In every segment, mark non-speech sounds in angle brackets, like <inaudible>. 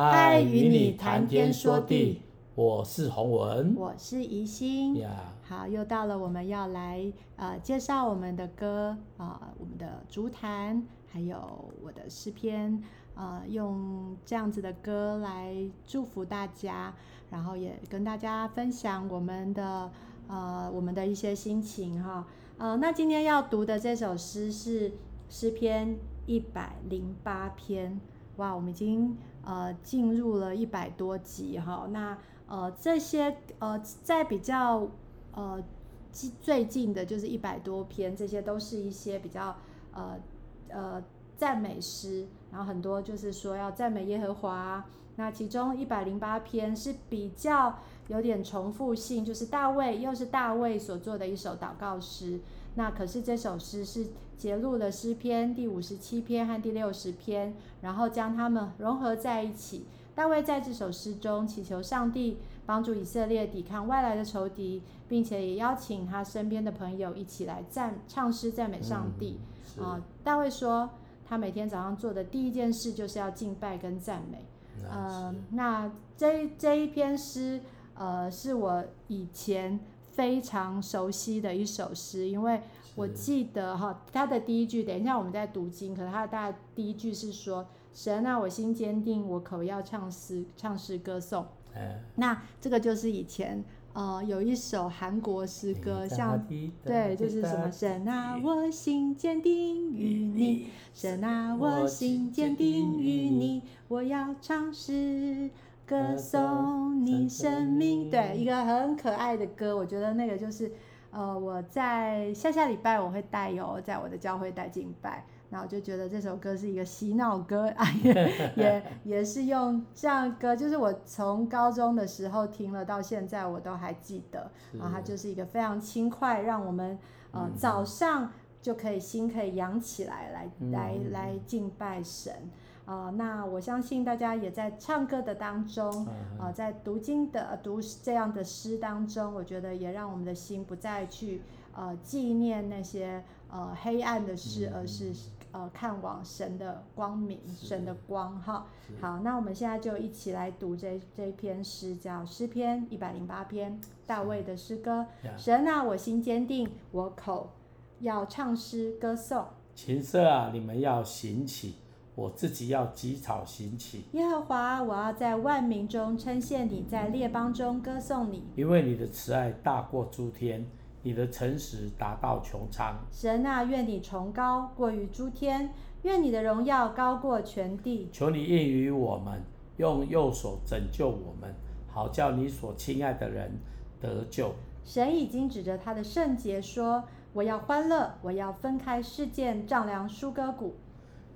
嗨，与你谈天说地，我是洪文，我是宜兴。好，又到了我们要来呃介绍我们的歌啊、呃，我们的竹坛，还有我的诗篇，呃，用这样子的歌来祝福大家，然后也跟大家分享我们的呃我们的一些心情哈。呃，那今天要读的这首诗是诗篇一百零八篇。哇，我们已经呃进入了一百多集哈。那呃这些呃在比较呃最近的就是一百多篇，这些都是一些比较呃呃赞美诗，然后很多就是说要赞美耶和华。那其中一百零八篇是比较有点重复性，就是大卫又是大卫所做的一首祷告诗。那可是这首诗是节录了诗篇第五十七篇和第六十篇，然后将它们融合在一起。大卫在这首诗中祈求上帝帮助以色列抵抗外来的仇敌，并且也邀请他身边的朋友一起来赞唱诗赞美上帝。啊、嗯呃，大卫说他每天早上做的第一件事就是要敬拜跟赞美。嗯、呃，那这这一篇诗，呃，是我以前。非常熟悉的一首诗，因为我记得哈，他的第一句，等一下我们在读经，可能他的大概第一句是说：“神啊，我心坚定，我口要唱诗，唱诗歌颂。”那这个就是以前呃有一首韩国诗歌，像对，就是什么“神啊，我心坚定于你，神啊，我心坚定于你，我要唱诗。”歌颂你生命，对，一个很可爱的歌，我觉得那个就是，呃，我在下下礼拜我会带有在我的教会带敬拜，那我就觉得这首歌是一个洗脑歌啊，也也也是用这样歌，就是我从高中的时候听了到现在我都还记得，然后它就是一个非常轻快，让我们呃早上就可以心可以扬起来，来来来敬拜神。啊、呃，那我相信大家也在唱歌的当中，啊、呃，在读经的读这样的诗当中，我觉得也让我们的心不再去呃纪念那些呃黑暗的事，而是呃看往神的光明，神的光哈。好，那我们现在就一起来读这这一篇诗，叫诗篇一百零八篇，大卫的诗歌。神啊，我心坚定，我口要唱诗歌颂。琴瑟啊，你们要行起。我自己要击草行起，耶和华，我要在万民中称谢你，在列邦中歌颂你，因为你的慈爱大过诸天，你的诚实达到穹苍。神啊，愿你崇高过于诸天，愿你的荣耀高过全地。求你应于我们，用右手拯救我们，好叫你所亲爱的人得救。神已经指着他的圣洁说：“我要欢乐，我要分开事件，丈量舒歌谷。”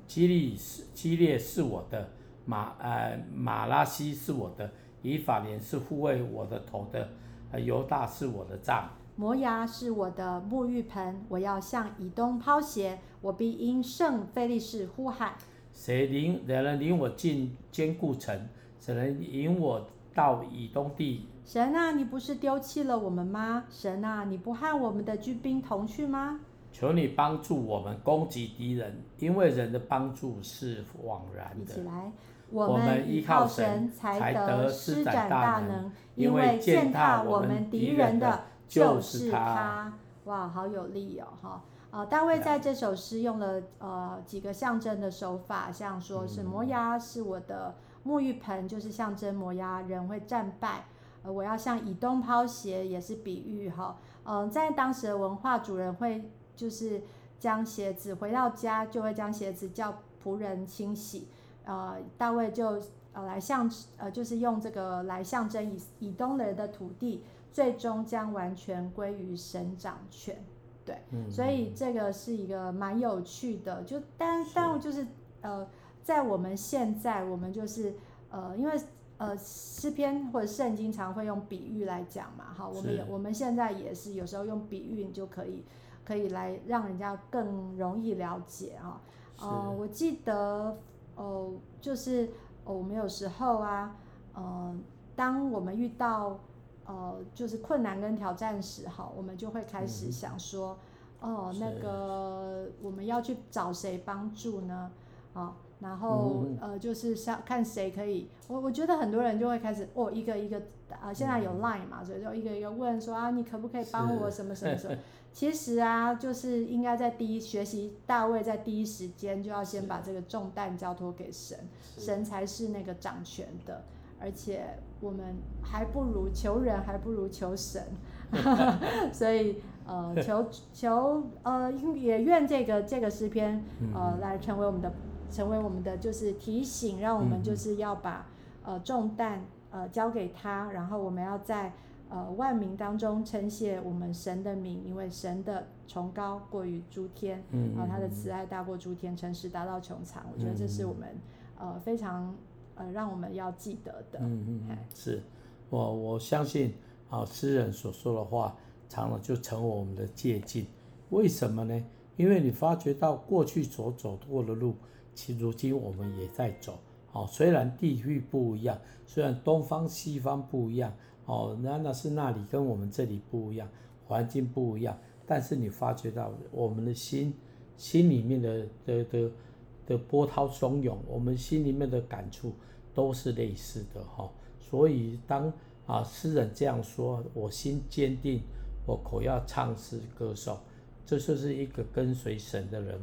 基利是基列是我的，马呃马拉西是我的，以法莲是护卫我的头的，呃犹大是我的杖，摩押是我的沐浴盆，我要向以东抛鞋，我必因圣非利士呼喊。谁领谁能领我进坚固城？谁能引我到以东地？神啊，你不是丢弃了我们吗？神啊，你不和我们的军兵同去吗？求你帮助我们攻击敌人，因为人的帮助是枉然的。一起来，我们依靠神才得施展大能，因为践踏我们敌人的就是他。哇，好有力哦！哈，呃，大卫在这首诗用了呃几个象征的手法，像说是摩押是我的沐浴盆，就是象征摩押人会战败。呃，我要向以东抛鞋，也是比喻哈。嗯、呃，在当时的文化，主人会。就是将鞋子回到家，就会将鞋子叫仆人清洗。呃，大卫就呃来象呃，就是用这个来象征以以东人的土地，最终将完全归于神掌权。对，嗯、所以这个是一个蛮有趣的。就但但就是呃，在我们现在，我们就是呃，因为呃诗篇或者圣经常会用比喻来讲嘛，哈，我们也我们现在也是有时候用比喻，你就可以。可以来让人家更容易了解啊，呃，我记得，哦，就是我们有时候啊，呃，当我们遇到呃，就是困难跟挑战时，哈，我们就会开始想说，哦，那个我们要去找谁帮助呢？啊，然后呃，就是想看谁可以，我我觉得很多人就会开始哦，一个一个啊，现在有 Line 嘛，所以就一个一个问说啊，你可不可以帮我什么什么什么？<laughs> 其实啊，就是应该在第一学习大卫在第一时间就要先把这个重担交托给神，神才是那个掌权的，而且我们还不如求人，还不如求神，<laughs> <laughs> 所以。呃，求 <laughs> 求呃，也愿这个这个诗篇呃，来成为我们的，成为我们的就是提醒，让我们就是要把呃重担呃交给他，然后我们要在呃万民当中称谢我们神的名，因为神的崇高过于诸天，然后他的慈爱大过诸天，诚实达到穹苍。我觉得这是我们呃非常呃让我们要记得的。嗯嗯，是我我相信啊，诗人所说的话。长了就成为我们的借鉴，为什么呢？因为你发觉到过去所走过的路，其如今我们也在走。哦，虽然地域不一样，虽然东方西方不一样，哦，那那是那里跟我们这里不一样，环境不一样，但是你发觉到我们的心，心里面的的的的波涛汹涌，我们心里面的感触都是类似的哈。所以当啊诗人这样说，我心坚定。我口要唱诗歌颂，这就是一个跟随神的人，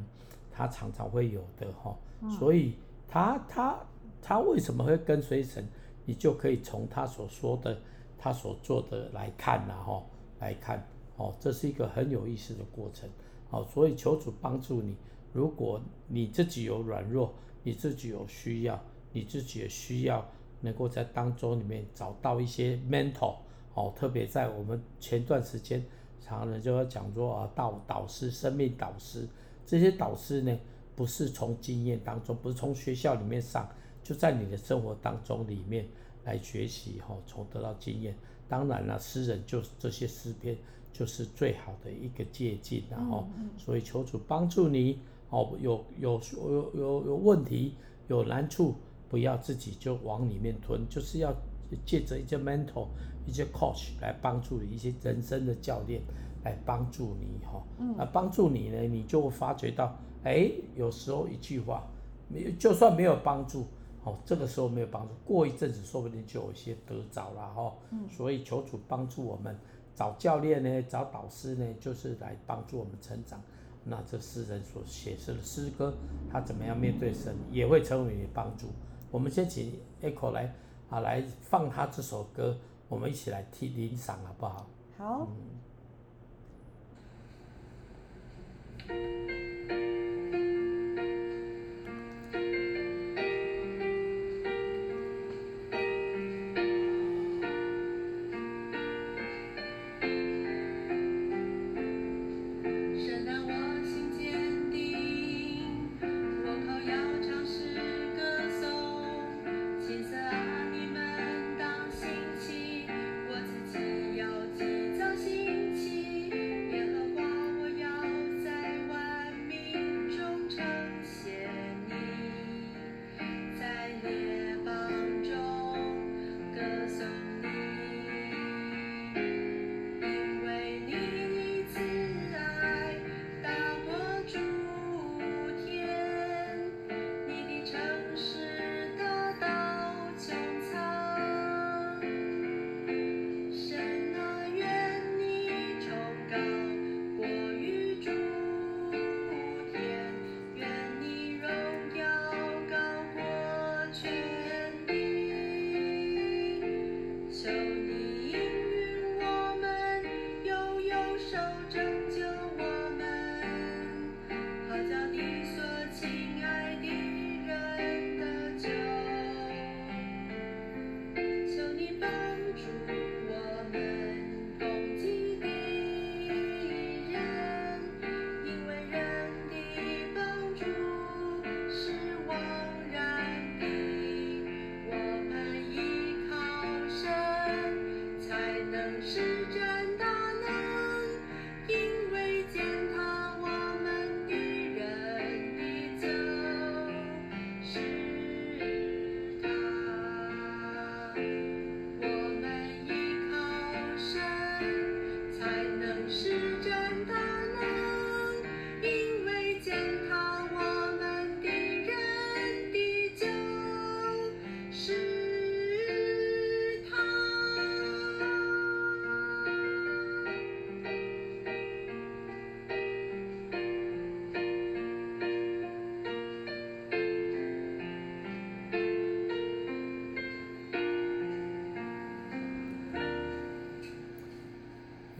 他常常会有的哈。所以他他他为什么会跟随神？你就可以从他所说的、他所做的来看呐哈，来看哦，这是一个很有意思的过程。好，所以求主帮助你。如果你自己有软弱，你自己有需要，你自己也需要能够在当中里面找到一些 mentor。哦，特别在我们前段时间，常常就要讲说啊，导导师、生命导师这些导师呢，不是从经验当中，不是从学校里面上，就在你的生活当中里面来学习哈，从得到经验。当然了，诗人就这些诗篇就是最好的一个借鉴，然后，所以求主帮助你哦，有有有有有问题、有难处，不要自己就往里面吞，就是要借着一些 mentor。一些 coach 来帮助你，一些人生的教练来帮助你哈，那帮助你呢，你就会发觉到，哎，有时候一句话，没就算没有帮助，哦，这个时候没有帮助，过一阵子说不定就有一些得着了哈。所以求主帮助我们，找教练呢，找导师呢，就是来帮助我们成长。那这诗人所写诗的诗歌，他怎么样面对神，也会成为你的帮助。我们先请 Echo 来啊，来放他这首歌。我们一起来听欣赏好不好？好。嗯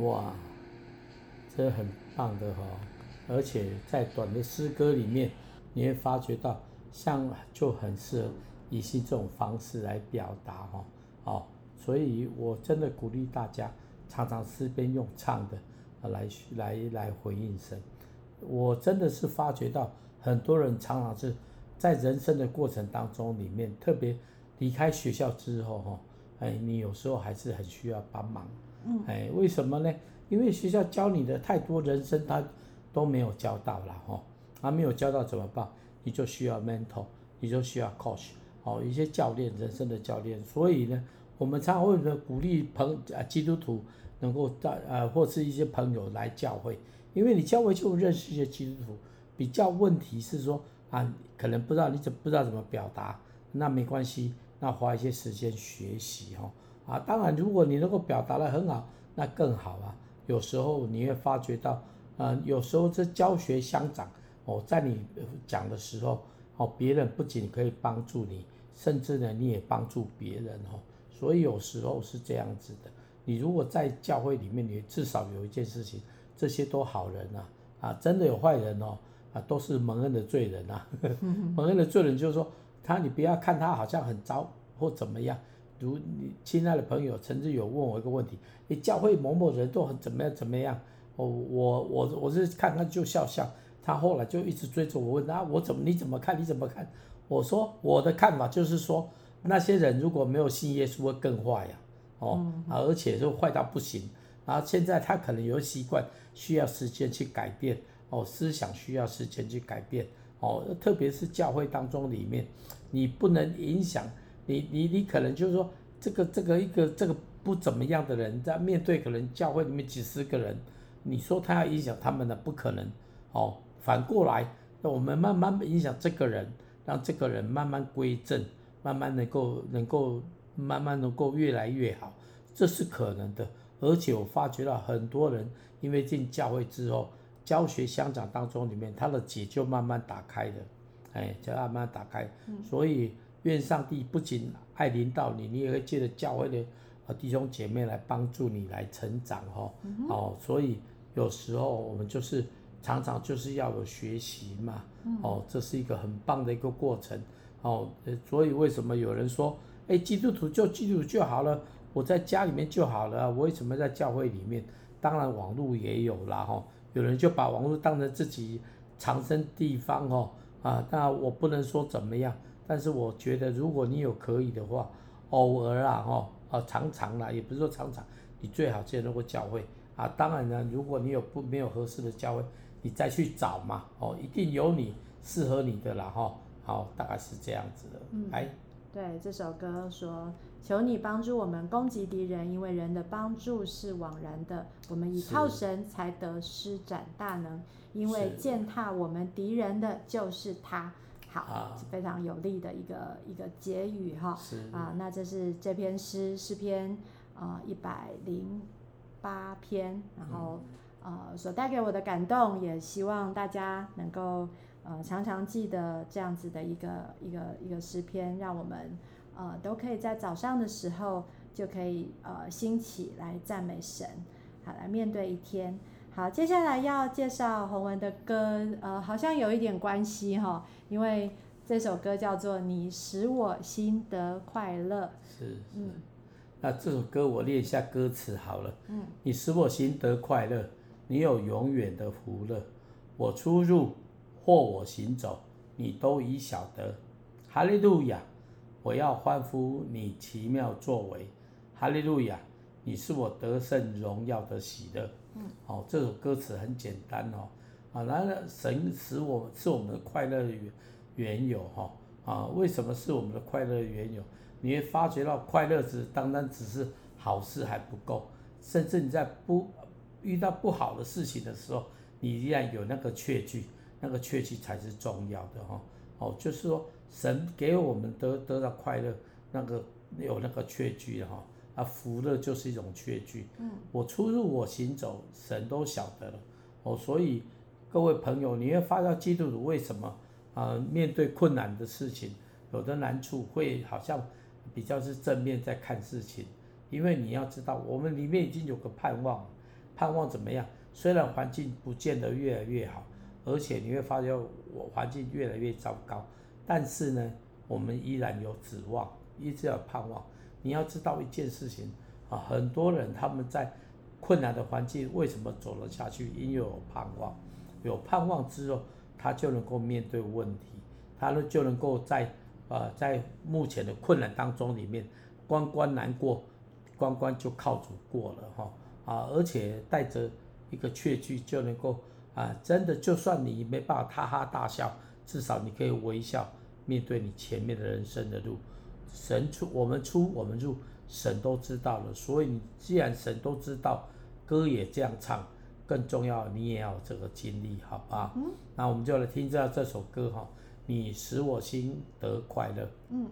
哇，这很棒的哈、哦，而且在短的诗歌里面，你会发觉到，像就很适合以这种方式来表达哈，哦，所以我真的鼓励大家，常常诗篇用唱的，来来来回应神。我真的是发觉到，很多人常常是在人生的过程当中里面，特别离开学校之后哈，哎，你有时候还是很需要帮忙。嗯，哎，为什么呢？因为学校教你的太多人生，他都没有教到了哈，他没有教到怎么办？你就需要 mentor，你就需要 coach，哦，一些教练，人生的教练。所以呢，我们常会呢鼓励朋啊基督徒能够在呃或是一些朋友来教会，因为你教会就认识一些基督徒。比较问题是说啊，可能不知道你怎不知道怎么表达，那没关系，那花一些时间学习哈。啊，当然，如果你能够表达得很好，那更好啊。有时候你会发觉到，呃，有时候这教学相长哦，在你讲的时候哦，别人不仅可以帮助你，甚至呢，你也帮助别人哦。所以有时候是这样子的。你如果在教会里面，你至少有一件事情，这些都好人啊，啊，真的有坏人哦，啊，都是蒙恩的罪人啊。<laughs> 蒙恩的罪人就是说，他你不要看他好像很糟或怎么样。如你亲爱的朋友，曾经有问我一个问题：你教会某某人都很怎么样怎么样？哦，我我我是看看就笑笑。他后来就一直追着我问啊，我怎么你怎么看？你怎么看？我说我的看法就是说，那些人如果没有信耶稣会更坏呀，哦，而且就坏到不行。然后现在他可能有习惯，需要时间去改变哦，思想需要时间去改变哦，特别是教会当中里面，你不能影响。你你你可能就是说，这个这个一个这个不怎么样的人，在面对可能教会里面几十个人，你说他要影响他们呢？不可能哦。反过来，那我们慢慢影响这个人，让这个人慢慢归正，慢慢能够能够慢慢能够越来越好，这是可能的。而且我发觉到很多人因为进教会之后，教学相长当中里面，他的结就慢慢打开了，哎，就慢慢打开，所以。愿上帝不仅爱临到你，你也会借着教会的弟兄姐妹来帮助你来成长哈。哦，所以有时候我们就是常常就是要有学习嘛。哦，这是一个很棒的一个过程。哦，所以为什么有人说，哎，基督徒就基督徒就好了，我在家里面就好了，我为什么在教会里面？当然网络也有啦哈。有人就把网络当成自己藏身地方哦。啊，那我不能说怎么样。但是我觉得，如果你有可以的话，偶尔啦，哈，啊，常常啦，也不是说常常，你最好见到过教会啊。当然呢，如果你有不没有合适的教会，你再去找嘛，哦，一定有你适合你的啦，哈。好，大概是这样子的。嗯，哎，对，这首歌说，求你帮助我们攻击敌人，因为人的帮助是枉然的。我们倚靠神才得施展大能，因为践踏我们敌人的就是他。好，非常有力的一个一个结语哈。是啊，那这是这篇诗诗篇啊一百零八篇，然后呃所带给我的感动，也希望大家能够呃常常记得这样子的一个一个一个诗篇，让我们呃都可以在早上的时候就可以呃兴起来赞美神，好来面对一天。好，接下来要介绍洪文的歌，呃，好像有一点关系哈，因为这首歌叫做《你使我心得快乐》。是，是，嗯，那这首歌我念一下歌词好了。嗯，你使我心得快乐，你有永远的福乐，我出入或我行走，你都已晓得。哈利路亚，我要欢呼你奇妙作为。哈利路亚，你是我得胜荣耀的喜乐。嗯，好，这首歌词很简单哦，啊，然后，神使我们是我们的快乐的源缘由哈，啊，为什么是我们的快乐的缘由？你会发觉到快乐只单单只是好事还不够，甚至你在不遇到不好的事情的时候，你依然有那个确据，那个确据才是重要的哈，哦，就是说神给我们得得到快乐，那个有那个确据哈。啊，福乐就是一种确据。嗯，我出入我行走，神都晓得了。哦，所以各位朋友，你会发现基督徒为什么啊、呃，面对困难的事情，有的难处会好像比较是正面在看事情，因为你要知道，我们里面已经有个盼望，盼望怎么样？虽然环境不见得越来越好，而且你会发觉我环境越来越糟糕，但是呢，我们依然有指望，一直有盼望。你要知道一件事情啊，很多人他们在困难的环境为什么走了下去？因为有盼望，有盼望之后，他就能够面对问题，他呢就能够在呃在目前的困难当中里面关关难过，关关就靠主过了哈啊，而且带着一个确据就能够啊，真的就算你没办法哈哈大笑，至少你可以微笑面对你前面的人生的路。神出我们出我们入，神都知道了，所以你既然神都知道，歌也这样唱，更重要你也要有这个经历，好吧？嗯，那我们就来听一下这首歌哈，你使我心得快乐。嗯。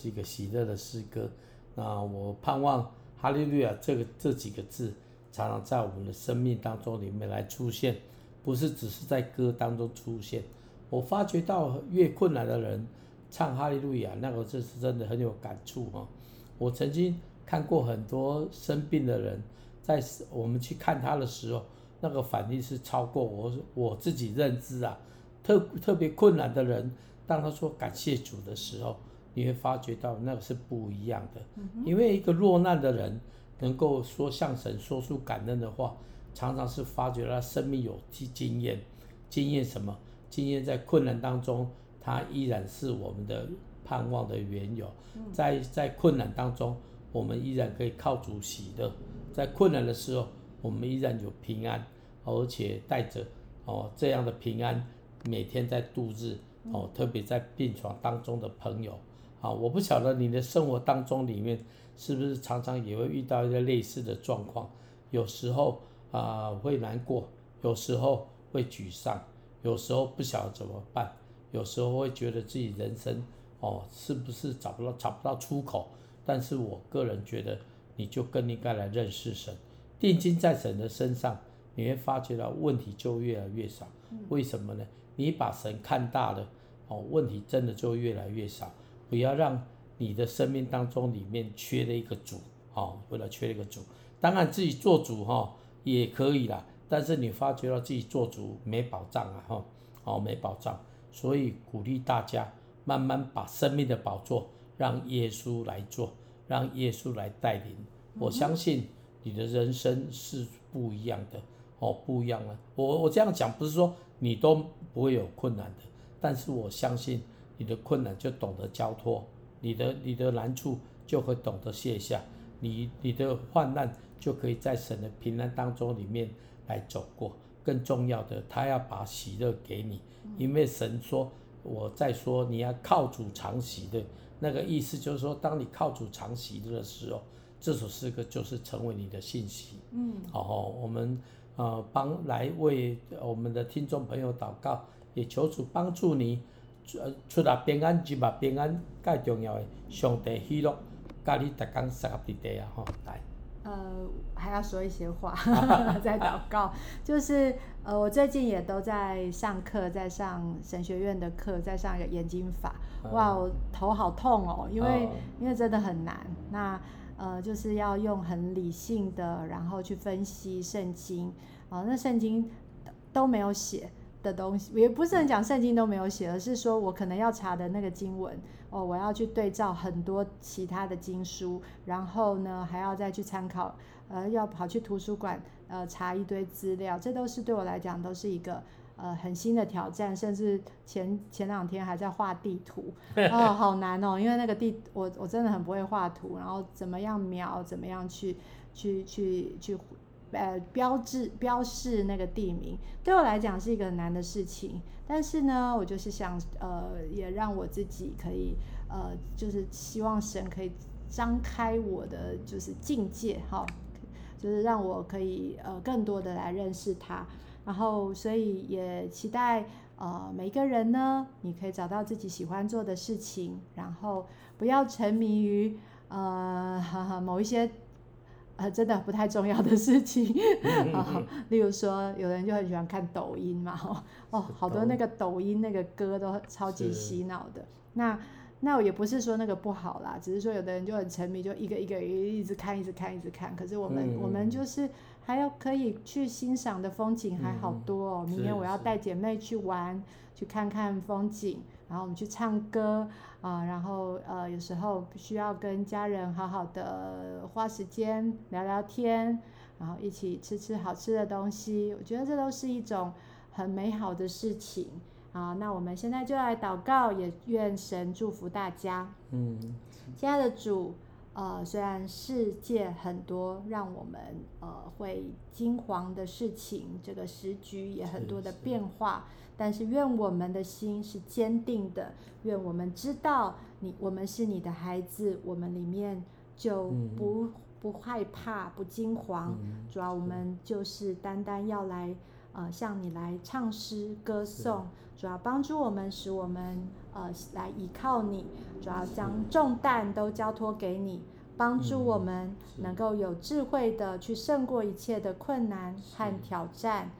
是一个喜乐的诗歌。那我盼望哈利路亚这个这几个字常常在我们的生命当中里面来出现，不是只是在歌当中出现。我发觉到越困难的人唱哈利路亚，那个字是真的很有感触哈。我曾经看过很多生病的人，在我们去看他的时候，那个反应是超过我我自己认知啊。特特别困难的人，当他说感谢主的时候。你会发觉到那个是不一样的，因为一个落难的人能够说向神说出感恩的话，常常是发觉他生命有经经验，经验什么？经验在困难当中，他依然是我们的盼望的缘由。在在困难当中，我们依然可以靠主喜乐，在困难的时候，我们依然有平安，而且带着哦这样的平安，每天在度日哦，特别在病床当中的朋友。啊，我不晓得你的生活当中里面是不是常常也会遇到一个类似的状况，有时候啊、呃、会难过，有时候会沮丧，有时候不晓得怎么办，有时候会觉得自己人生哦是不是找不到找不到出口。但是我个人觉得，你就更应该来认识神，定睛在神的身上，你会发觉到问题就越来越少。为什么呢？你把神看大了，哦，问题真的就越来越少。不要让你的生命当中里面缺了一个主，哦，为了缺了一个主，当然自己做主哈也可以啦，但是你发觉到自己做主没保障啊，哈，哦，没保障，所以鼓励大家慢慢把生命的宝座让耶稣来做，让耶稣来带领，我相信你的人生是不一样的，哦，不一样了。我我这样讲不是说你都不会有困难的，但是我相信你的困难就懂得交托，你的你的难处就会懂得卸下，你你的患难就可以在神的平安当中里面来走过。更重要的，他要把喜乐给你，因为神说，我在说你要靠主常喜乐，那个意思就是说，当你靠主常喜乐的时候，这首诗歌就是成为你的信息。嗯，好，我们呃帮来为我们的听众朋友祷告，也求主帮助你，呃，出入平安，入入平安介重要的上帝喜乐，教你逐工三个地啊，吼，来。呃，还要说一些话，<laughs> <laughs> 在祷告，就是呃，我最近也都在上课，在上神学院的课，在上一个研经法，哇，我头好痛哦，因为、哦、因为真的很难，那呃，就是要用很理性的，然后去分析圣经，啊、呃，那圣经都没有写的东西，也不是很讲圣经都没有写，而是说我可能要查的那个经文哦，我要去对照很多其他的经书，然后呢还要再去参考，呃，要跑去图书馆呃查一堆资料，这都是对我来讲都是一个呃很新的挑战，甚至前前两天还在画地图，<laughs> 哦，好难哦，因为那个地我我真的很不会画图，然后怎么样描，怎么样去去去去。呃，标志标示那个地名，对我来讲是一个难的事情。但是呢，我就是想，呃，也让我自己可以，呃，就是希望神可以张开我的就是境界，哈，就是让我可以呃更多的来认识他。然后，所以也期待呃每一个人呢，你可以找到自己喜欢做的事情，然后不要沉迷于呃哈哈 <laughs> 某一些。呃，真的不太重要的事情 <laughs> 啊，例如说，有人就很喜欢看抖音嘛，哦，好多那个抖音那个歌都超级洗脑的。那那我也不是说那个不好啦，只是说有的人就很沉迷，就一个一个一直看，一直看，一直看。可是我们、嗯、我们就是还要可以去欣赏的风景还好多哦。明天我要带姐妹去玩，去看看风景。然后我们去唱歌啊、呃，然后呃有时候需要跟家人好好的花时间聊聊天，然后一起吃吃好吃的东西，我觉得这都是一种很美好的事情啊。那我们现在就来祷告，也愿神祝福大家。嗯，亲爱的主，呃，虽然世界很多让我们呃会惊惶的事情，这个时局也很多的变化。但是愿我们的心是坚定的，愿我们知道你，我们是你的孩子，我们里面就不、嗯、不害怕，不惊惶。嗯、主要我们就是单单要来，呃，向你来唱诗歌颂。主要帮助我们，使我们呃来依靠你。主要将重担都交托给你，帮助我们能够有智慧的去胜过一切的困难和挑战，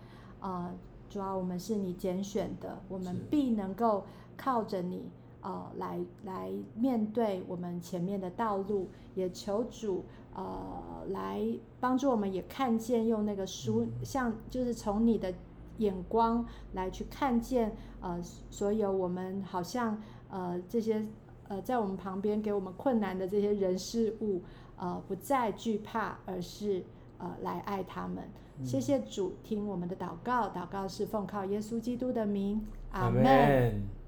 呃。主要我们是你拣选的，我们必能够靠着你，呃，来来面对我们前面的道路。也求主，呃，来帮助我们，也看见用那个书，像就是从你的眼光来去看见，呃，所有我们好像呃这些呃在我们旁边给我们困难的这些人事物，呃，不再惧怕，而是呃来爱他们。谢谢主，听我们的祷告，祷告是奉靠耶稣基督的名，阿门。